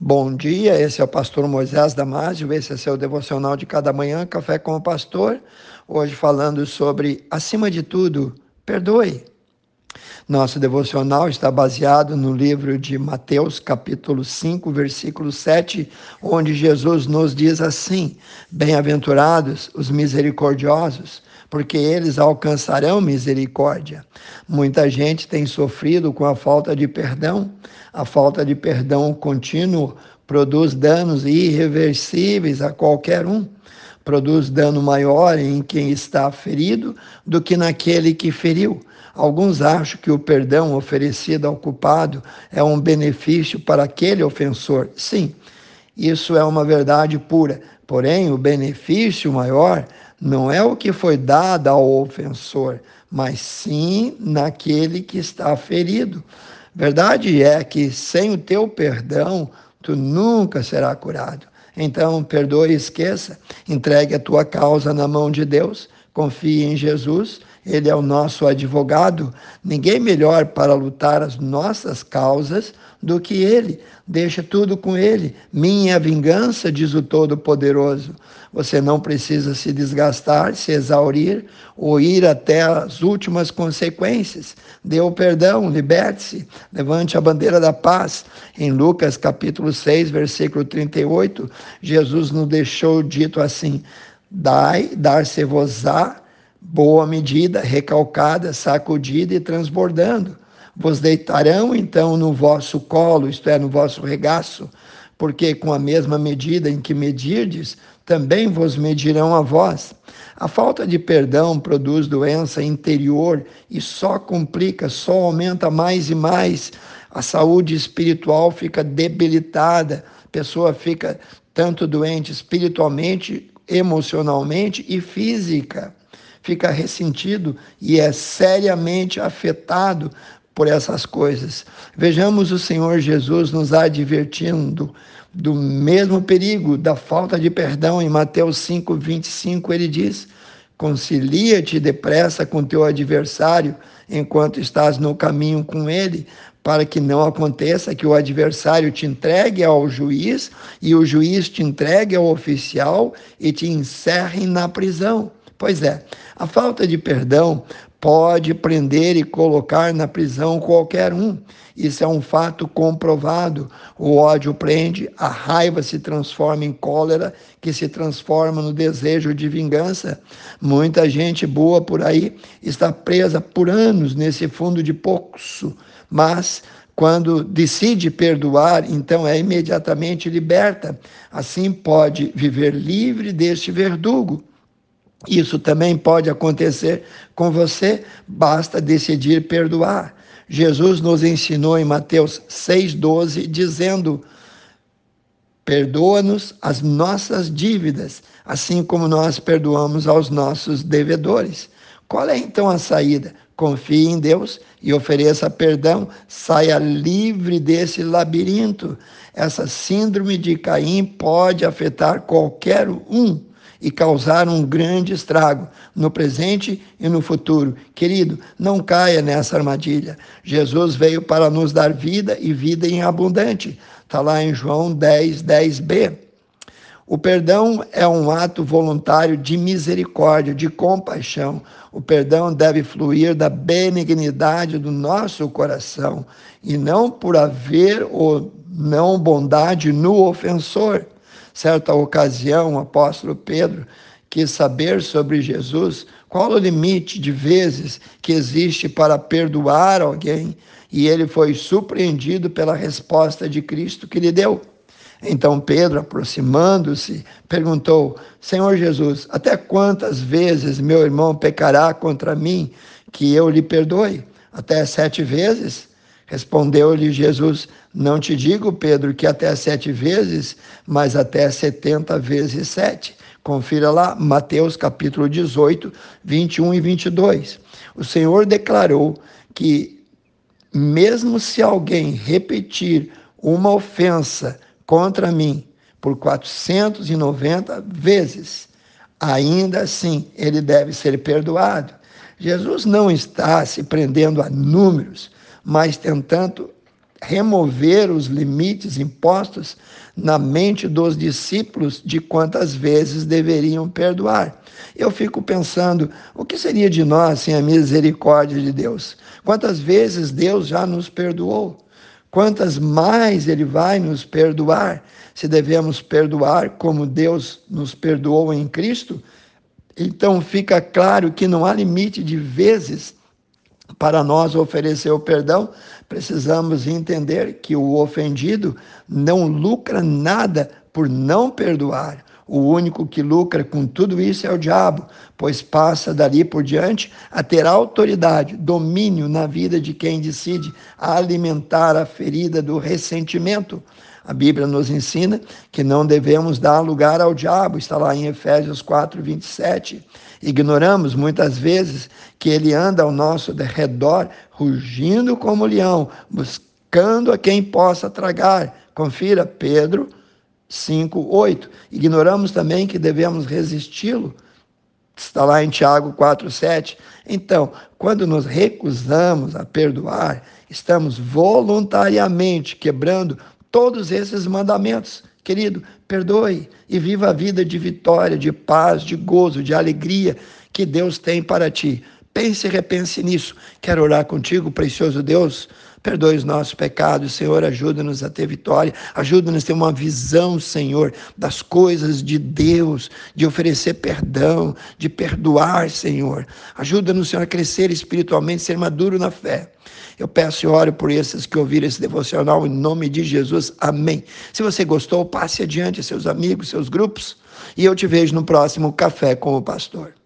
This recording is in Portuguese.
Bom dia, esse é o pastor Moisés Damásio, esse é seu devocional de cada manhã, Café com o Pastor. Hoje falando sobre, acima de tudo, perdoe. Nosso devocional está baseado no livro de Mateus, capítulo 5, versículo 7, onde Jesus nos diz assim: Bem-aventurados os misericordiosos, porque eles alcançarão misericórdia. Muita gente tem sofrido com a falta de perdão. A falta de perdão contínuo produz danos irreversíveis a qualquer um. Produz dano maior em quem está ferido do que naquele que feriu. Alguns acham que o perdão oferecido ao culpado é um benefício para aquele ofensor. Sim, isso é uma verdade pura. Porém, o benefício maior não é o que foi dado ao ofensor, mas sim naquele que está ferido. Verdade é que sem o teu perdão, tu nunca será curado. Então, perdoe e esqueça, entregue a tua causa na mão de Deus, confie em Jesus, ele é o nosso advogado. Ninguém melhor para lutar as nossas causas do que ele. Deixa tudo com ele. Minha vingança, diz o Todo-Poderoso. Você não precisa se desgastar, se exaurir ou ir até as últimas consequências. Dê o perdão, liberte-se, levante a bandeira da paz. Em Lucas capítulo 6, versículo 38, Jesus nos deixou dito assim: Dai, dar-se-vos-á boa medida, recalcada, sacudida e transbordando. Vos deitarão então no vosso colo, isto é, no vosso regaço, porque com a mesma medida em que medirdes, também vos medirão a vós. A falta de perdão produz doença interior e só complica, só aumenta mais e mais. A saúde espiritual fica debilitada, a pessoa fica tanto doente espiritualmente, emocionalmente e física fica ressentido e é seriamente afetado por essas coisas. Vejamos o Senhor Jesus nos advertindo do mesmo perigo da falta de perdão em Mateus 5, 25, ele diz: Concilia-te depressa com teu adversário enquanto estás no caminho com ele, para que não aconteça que o adversário te entregue ao juiz e o juiz te entregue ao oficial e te encerre na prisão. Pois é, a falta de perdão pode prender e colocar na prisão qualquer um. Isso é um fato comprovado. O ódio prende, a raiva se transforma em cólera, que se transforma no desejo de vingança. Muita gente boa por aí está presa por anos nesse fundo de poço, mas quando decide perdoar, então é imediatamente liberta. Assim pode viver livre deste verdugo. Isso também pode acontecer com você, basta decidir perdoar. Jesus nos ensinou em Mateus 6,12, dizendo: Perdoa-nos as nossas dívidas, assim como nós perdoamos aos nossos devedores. Qual é então a saída? Confie em Deus e ofereça perdão, saia livre desse labirinto. Essa síndrome de Caim pode afetar qualquer um e causar um grande estrago no presente e no futuro. Querido, não caia nessa armadilha. Jesus veio para nos dar vida e vida em abundante. Está lá em João 10, 10b. O perdão é um ato voluntário de misericórdia, de compaixão. O perdão deve fluir da benignidade do nosso coração e não por haver ou não bondade no ofensor. Certa ocasião, o apóstolo Pedro quis saber sobre Jesus qual o limite de vezes que existe para perdoar alguém, e ele foi surpreendido pela resposta de Cristo que lhe deu. Então Pedro, aproximando-se, perguntou: Senhor Jesus, até quantas vezes meu irmão pecará contra mim que eu lhe perdoe? Até sete vezes? Respondeu-lhe Jesus: Não te digo, Pedro, que até sete vezes, mas até setenta vezes sete. Confira lá, Mateus capítulo 18, 21 e 22. O Senhor declarou que, mesmo se alguém repetir uma ofensa contra mim por 490 vezes, ainda assim ele deve ser perdoado. Jesus não está se prendendo a números, mas tentando remover os limites impostos na mente dos discípulos de quantas vezes deveriam perdoar. Eu fico pensando, o que seria de nós sem a misericórdia de Deus? Quantas vezes Deus já nos perdoou? Quantas mais Ele vai nos perdoar? Se devemos perdoar como Deus nos perdoou em Cristo, então fica claro que não há limite de vezes para nós oferecer o perdão, precisamos entender que o ofendido não lucra nada por não perdoar. O único que lucra com tudo isso é o diabo, pois passa dali por diante a ter autoridade, domínio na vida de quem decide alimentar a ferida do ressentimento. A Bíblia nos ensina que não devemos dar lugar ao diabo, está lá em Efésios 4, 27. Ignoramos muitas vezes que ele anda ao nosso redor, rugindo como leão, buscando a quem possa tragar. Confira Pedro 5, 8. Ignoramos também que devemos resisti-lo. Está lá em Tiago 4, 7. Então, quando nos recusamos a perdoar, estamos voluntariamente quebrando todos esses mandamentos. Querido, perdoe e viva a vida de vitória, de paz, de gozo, de alegria que Deus tem para ti. Pense e repense nisso. Quero orar contigo, precioso Deus. Perdoe os nossos pecados, Senhor. Ajuda-nos a ter vitória. Ajuda-nos a ter uma visão, Senhor, das coisas de Deus, de oferecer perdão, de perdoar, Senhor. Ajuda-nos, Senhor, a crescer espiritualmente, ser maduro na fé. Eu peço e oro por esses que ouviram esse devocional em nome de Jesus. Amém. Se você gostou, passe adiante a seus amigos, seus grupos. E eu te vejo no próximo Café com o Pastor.